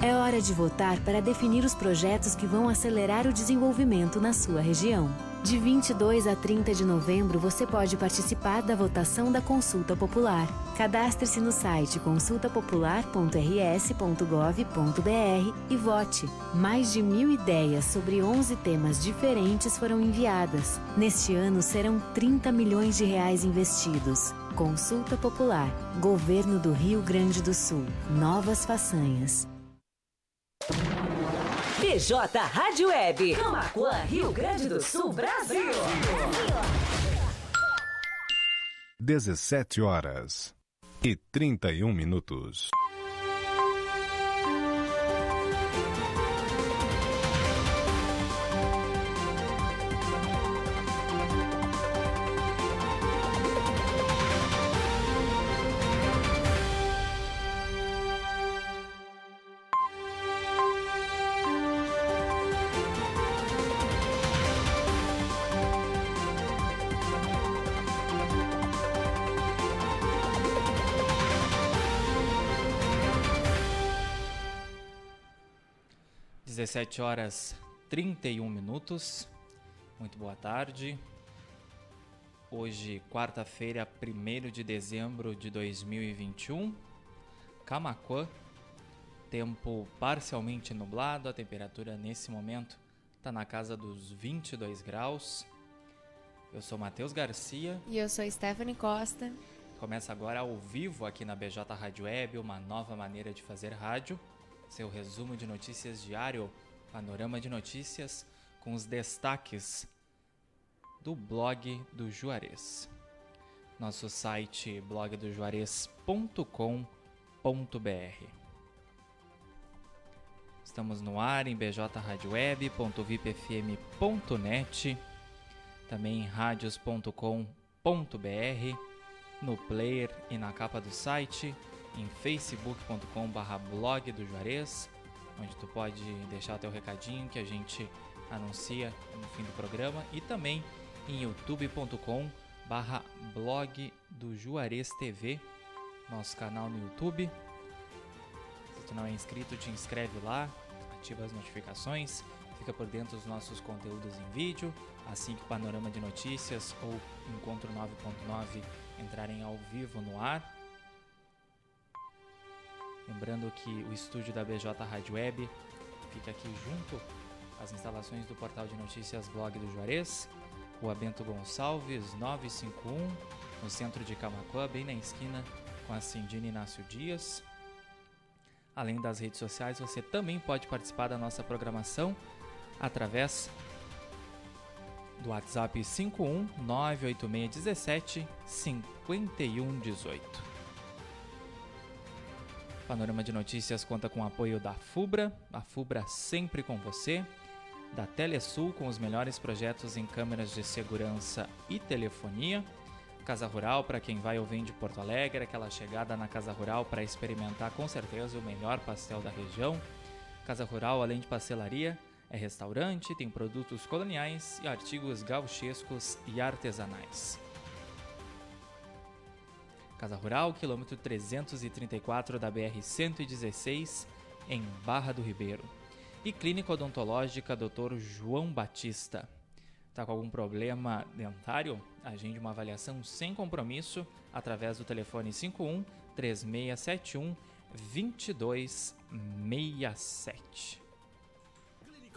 É hora de votar para definir os projetos que vão acelerar o desenvolvimento na sua região. De 22 a 30 de novembro, você pode participar da votação da Consulta Popular. Cadastre-se no site consultapopular.rs.gov.br e vote. Mais de mil ideias sobre 11 temas diferentes foram enviadas. Neste ano serão 30 milhões de reais investidos. Consulta Popular. Governo do Rio Grande do Sul. Novas façanhas. BJ Rádio Web. Camacuã, Rio Grande do Sul, Brasil. 17 horas e 31 minutos. 17 horas 31 minutos. Muito boa tarde. Hoje, quarta-feira, 1 de dezembro de 2021. Camacuã. Tempo parcialmente nublado, a temperatura nesse momento está na casa dos 22 graus. Eu sou Matheus Garcia. E eu sou Stephanie Costa. Começa agora ao vivo aqui na BJ Rádio Web, uma nova maneira de fazer rádio seu resumo de notícias diário, panorama de notícias com os destaques do blog do Juarez. Nosso site blogdojuarez.com.br. Estamos no ar em bjradioweb.vipfm.net, também em radios.com.br, no player e na capa do site em facebook.com/barra blog do Juarez, onde tu pode deixar teu recadinho que a gente anuncia no fim do programa, e também em youtube.com barra blog do Juarez TV, nosso canal no YouTube. Se tu não é inscrito, te inscreve lá, ativa as notificações, fica por dentro dos nossos conteúdos em vídeo, assim que o Panorama de Notícias ou Encontro 9.9 entrarem ao vivo no ar. Lembrando que o estúdio da BJ Rádio Web fica aqui junto às instalações do portal de notícias Blog do Juarez, Rua Bento Gonçalves 951, no centro de Camacuã, bem na esquina com a Cindina Inácio Dias. Além das redes sociais, você também pode participar da nossa programação através do WhatsApp 51 98617 5118. Panorama de Notícias conta com o apoio da FUBRA, a FUBRA sempre com você, da Telesul com os melhores projetos em câmeras de segurança e telefonia, Casa Rural para quem vai ou vem de Porto Alegre, aquela chegada na Casa Rural para experimentar com certeza o melhor pastel da região. Casa Rural, além de pastelaria, é restaurante, tem produtos coloniais e artigos gauchescos e artesanais. Casa Rural, quilômetro 334 da BR-116, em Barra do Ribeiro. E Clínica Odontológica Dr. João Batista. Está com algum problema dentário? Agende uma avaliação sem compromisso através do telefone 51 3671 2267.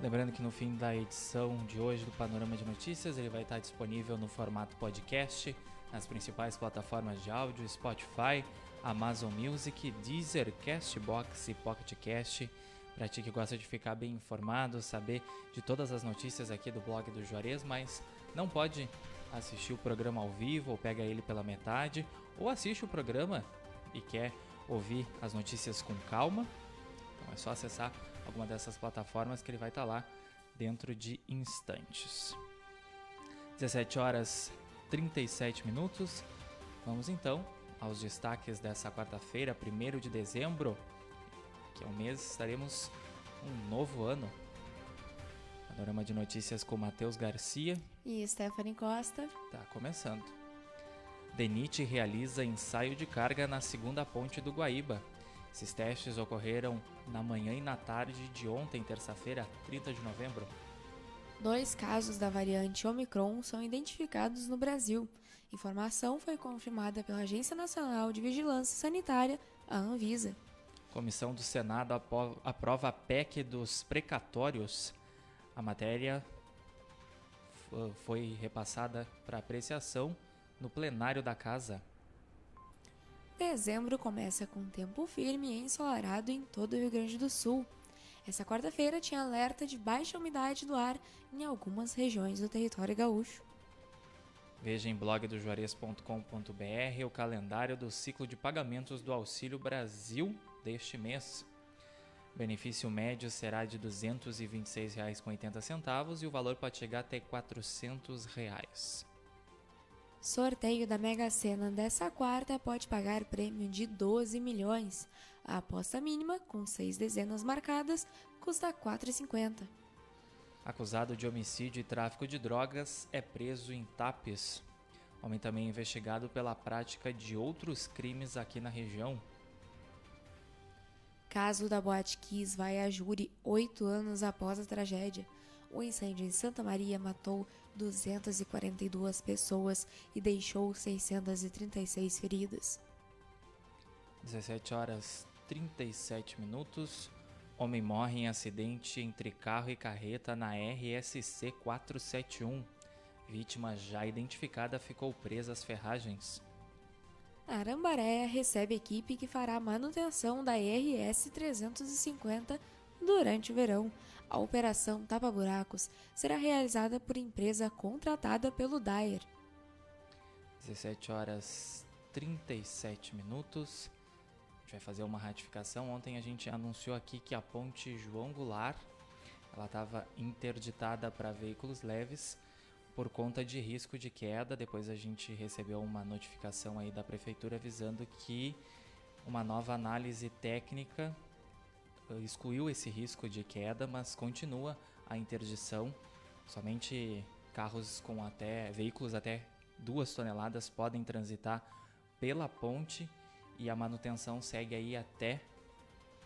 Lembrando que no fim da edição de hoje do Panorama de Notícias ele vai estar disponível no formato podcast nas principais plataformas de áudio, Spotify, Amazon Music, Deezer, Castbox e Pocket Cast. Para ti que gosta de ficar bem informado, saber de todas as notícias aqui do blog do Juarez, mas não pode assistir o programa ao vivo ou pega ele pela metade, ou assiste o programa e quer ouvir as notícias com calma, então é só acessar alguma dessas plataformas que ele vai estar tá lá dentro de instantes. 17 horas 37 minutos. Vamos então aos destaques dessa quarta-feira, 1 de dezembro, que é o mês, estaremos um novo ano. Panorama de notícias com Matheus Garcia e Stephanie Costa. Tá começando. DENIT realiza ensaio de carga na segunda ponte do Guaíba. Esses testes ocorreram na manhã e na tarde de ontem, terça-feira, 30 de novembro. Dois casos da variante Omicron são identificados no Brasil. Informação foi confirmada pela Agência Nacional de Vigilância Sanitária, a Anvisa. Comissão do Senado aprova a PEC dos precatórios. A matéria foi repassada para apreciação no plenário da Casa. Dezembro começa com tempo firme e ensolarado em todo o Rio Grande do Sul. Essa quarta-feira tinha alerta de baixa umidade do ar em algumas regiões do território gaúcho. Veja em blogdojuarez.com.br o calendário do ciclo de pagamentos do Auxílio Brasil deste mês. O benefício médio será de R$ 226,80 e o valor pode chegar até 400 reais. Sorteio da Mega Sena dessa quarta pode pagar prêmio de 12 milhões. A aposta mínima, com seis dezenas marcadas, custa R$ 4,50. Acusado de homicídio e tráfico de drogas é preso em Tapes. Homem também é investigado pela prática de outros crimes aqui na região. Caso da Boate Kiss vai a júri oito anos após a tragédia. O incêndio em Santa Maria matou 242 pessoas e deixou 636 feridas. 17 horas 37 minutos. Homem morre em acidente entre carro e carreta na RSC 471. Vítima já identificada ficou presa às ferragens. Arambaré recebe equipe que fará manutenção da RS 350 durante o verão. A operação Tapa Buracos será realizada por empresa contratada pelo Dyer. 17 horas 37 minutos. A gente vai fazer uma ratificação. Ontem a gente anunciou aqui que a ponte João Goulart ela estava interditada para veículos leves por conta de risco de queda. Depois a gente recebeu uma notificação aí da prefeitura avisando que uma nova análise técnica excluiu esse risco de queda, mas continua a interdição. Somente carros com até veículos até duas toneladas podem transitar pela ponte e a manutenção segue aí até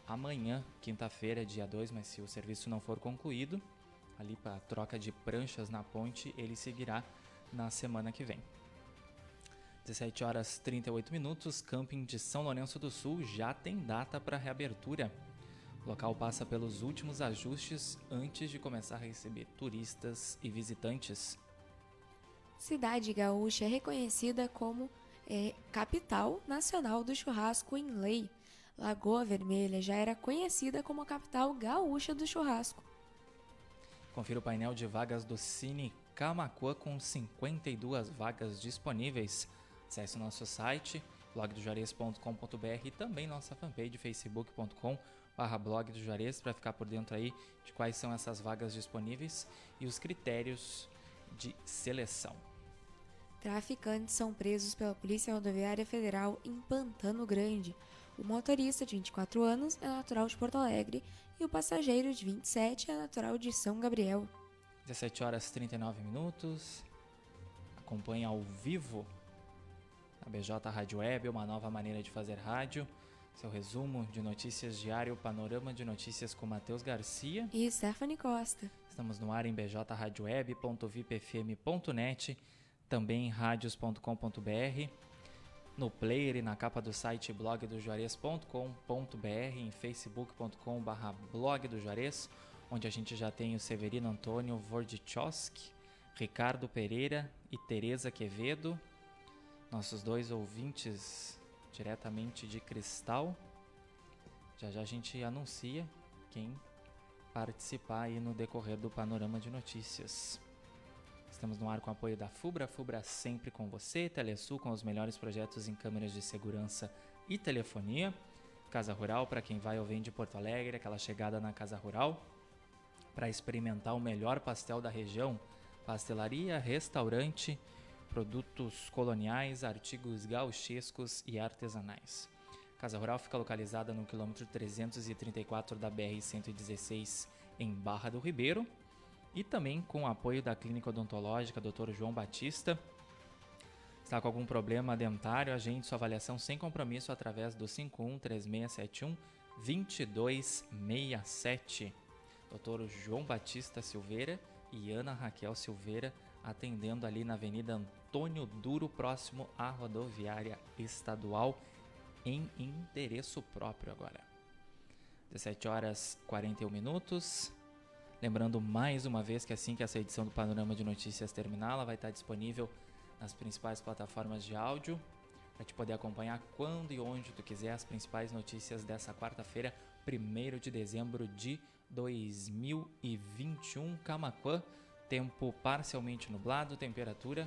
amanhã, quinta-feira, dia 2, mas se o serviço não for concluído, ali para troca de pranchas na ponte, ele seguirá na semana que vem. 17 horas 38 minutos, camping de São Lourenço do Sul já tem data para reabertura. O local passa pelos últimos ajustes antes de começar a receber turistas e visitantes. Cidade Gaúcha é reconhecida como é, capital nacional do churrasco em lei. Lagoa Vermelha já era conhecida como a capital gaúcha do churrasco. Confira o painel de vagas do Cine Camacuã com 52 vagas disponíveis. Acesse o nosso site blogdojuarez.com.br e também nossa fanpage facebook.com.br barra blog do Juarez para ficar por dentro aí de quais são essas vagas disponíveis e os critérios de seleção. Traficantes são presos pela Polícia Rodoviária Federal em Pantano Grande. O motorista, de 24 anos, é natural de Porto Alegre e o passageiro, de 27, é natural de São Gabriel. 17 horas e 39 minutos. Acompanhe ao vivo a BJ Rádio Web, uma nova maneira de fazer rádio. Seu resumo de notícias diário, panorama de notícias com Matheus Garcia. E Stephanie Costa. Estamos no ar em bjradioweb.vipfm.net, também em radios.com.br, no player e na capa do site blogdojuarez.com.br, em facebook.com.br blog do Juarez, onde a gente já tem o Severino Antônio Vordichowski, Ricardo Pereira e Tereza Quevedo, nossos dois ouvintes diretamente de Cristal. Já já a gente anuncia quem participar aí no decorrer do panorama de notícias. Estamos no ar com o apoio da Fubra, Fubra sempre com você, Telesul com os melhores projetos em câmeras de segurança e telefonia, Casa Rural para quem vai ou vem de Porto Alegre, aquela chegada na Casa Rural, para experimentar o melhor pastel da região, pastelaria, restaurante, produtos coloniais, artigos gauchescos e artesanais. Casa Rural fica localizada no quilômetro 334 da BR-116 em Barra do Ribeiro e também com o apoio da Clínica Odontológica Dr. João Batista. Está com algum problema dentário? Agende sua avaliação sem compromisso através do 51 3671 2267. Dr. João Batista Silveira e Ana Raquel Silveira atendendo ali na Avenida Antônio Duro, próximo à rodoviária estadual em endereço próprio agora. 17 horas 41 minutos. Lembrando mais uma vez que assim que essa edição do Panorama de Notícias terminar, ela vai estar disponível nas principais plataformas de áudio para te poder acompanhar quando e onde tu quiser as principais notícias dessa quarta-feira, 1 de dezembro de 2021, Camaquã, tempo parcialmente nublado, temperatura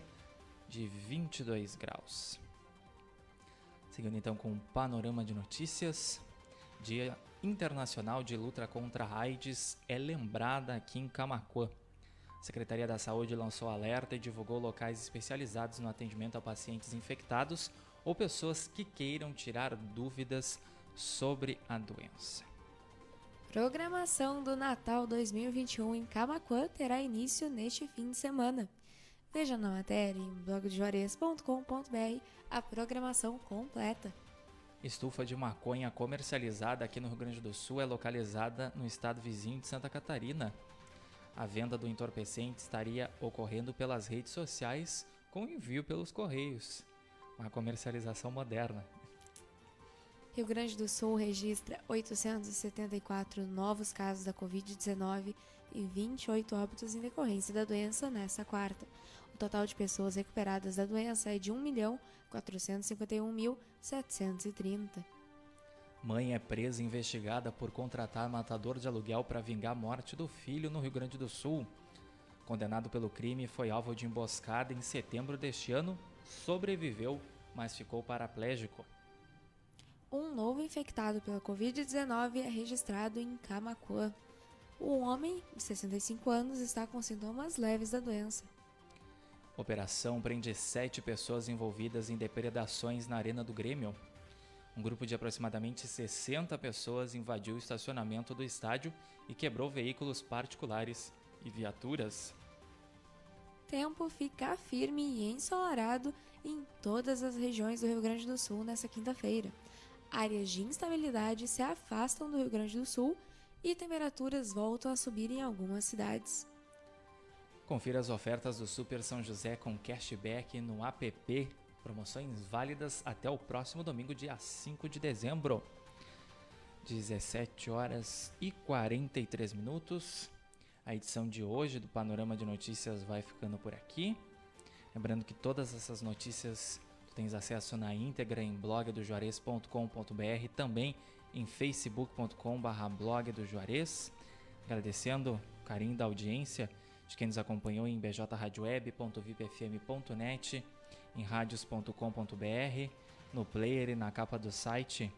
de 22 graus. Seguindo então com o panorama de notícias. Dia Internacional de Luta contra a AIDS é lembrada aqui em Camacuã. A Secretaria da Saúde lançou alerta e divulgou locais especializados no atendimento a pacientes infectados ou pessoas que queiram tirar dúvidas sobre a doença. Programação do Natal 2021 em Camacuã terá início neste fim de semana. Veja na matéria em blogdejuarez.com.br a programação completa. Estufa de maconha comercializada aqui no Rio Grande do Sul é localizada no estado vizinho de Santa Catarina. A venda do entorpecente estaria ocorrendo pelas redes sociais com envio pelos correios. Uma comercialização moderna. Rio Grande do Sul registra 874 novos casos da Covid-19 e 28 óbitos em decorrência da doença nesta quarta. O total de pessoas recuperadas da doença é de 1.451.730. Mãe é presa e investigada por contratar matador de aluguel para vingar a morte do filho no Rio Grande do Sul. Condenado pelo crime, foi alvo de emboscada em setembro deste ano, sobreviveu, mas ficou paraplégico. Um novo infectado pela Covid-19 é registrado em Camacuã. O homem, de 65 anos, está com sintomas leves da doença. Operação prende sete pessoas envolvidas em depredações na Arena do Grêmio. Um grupo de aproximadamente 60 pessoas invadiu o estacionamento do estádio e quebrou veículos particulares e viaturas. Tempo fica firme e ensolarado em todas as regiões do Rio Grande do Sul nesta quinta-feira. Áreas de instabilidade se afastam do Rio Grande do Sul e temperaturas voltam a subir em algumas cidades. Confira as ofertas do Super São José com cashback no app. Promoções válidas até o próximo domingo, dia 5 de dezembro. 17 horas e 43 minutos. A edição de hoje do Panorama de Notícias vai ficando por aqui. Lembrando que todas essas notícias tens acesso na íntegra em blogdojuarez.com.br, também em facebook.com/blog do Juarez. Agradecendo o carinho da audiência de quem nos acompanhou em bjradioweb.vipfm.net, em radios.com.br, no player e na capa do site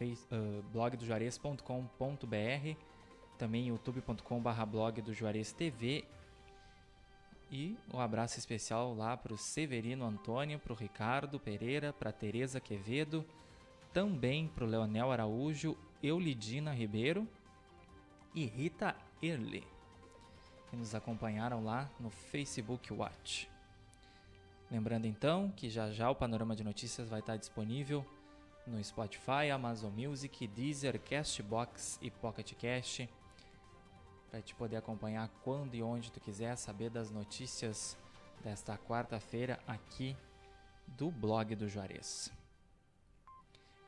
uh, blogdojuarez.com.br, também youtube.com.br blog do Juarez TV e um abraço especial lá para o Severino Antônio, para o Ricardo Pereira, para Tereza Quevedo, também para o Leonel Araújo, Eulidina Ribeiro e Rita Erle que nos acompanharam lá no Facebook Watch. Lembrando então que já já o panorama de notícias vai estar disponível no Spotify, Amazon Music, Deezer, Castbox e Pocket Cast para te poder acompanhar quando e onde tu quiser saber das notícias desta quarta-feira aqui do blog do Juarez.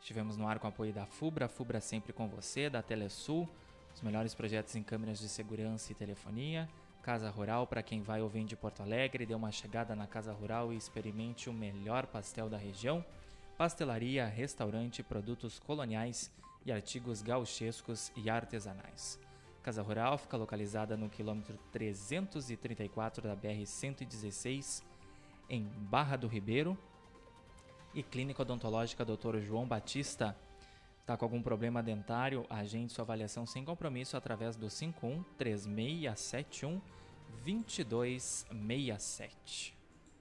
Estivemos no ar com apoio da Fubra, Fubra sempre com você, da Telesul, os melhores projetos em câmeras de segurança e telefonia. Casa Rural, para quem vai ou vem de Porto Alegre, dê uma chegada na Casa Rural e experimente o melhor pastel da região. Pastelaria, restaurante, produtos coloniais e artigos gauchescos e artesanais. Casa Rural fica localizada no quilômetro 334 da BR-116, em Barra do Ribeiro. E Clínica Odontológica Dr. João Batista está com algum problema dentário? Agende sua avaliação sem compromisso através do 51 3671 2267.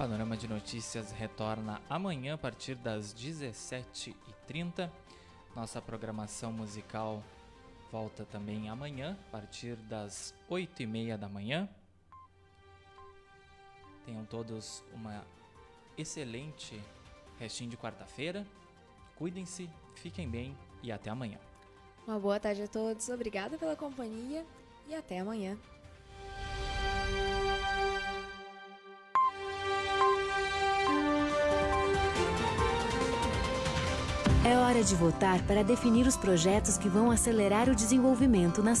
Panorama de Notícias retorna amanhã a partir das 17h30. Nossa programação musical volta também amanhã, a partir das 8h30 da manhã. Tenham todos uma excelente restinho de quarta-feira. Cuidem-se, fiquem bem e até amanhã. Uma boa tarde a todos, obrigada pela companhia e até amanhã. É hora de votar para definir os projetos que vão acelerar o desenvolvimento nas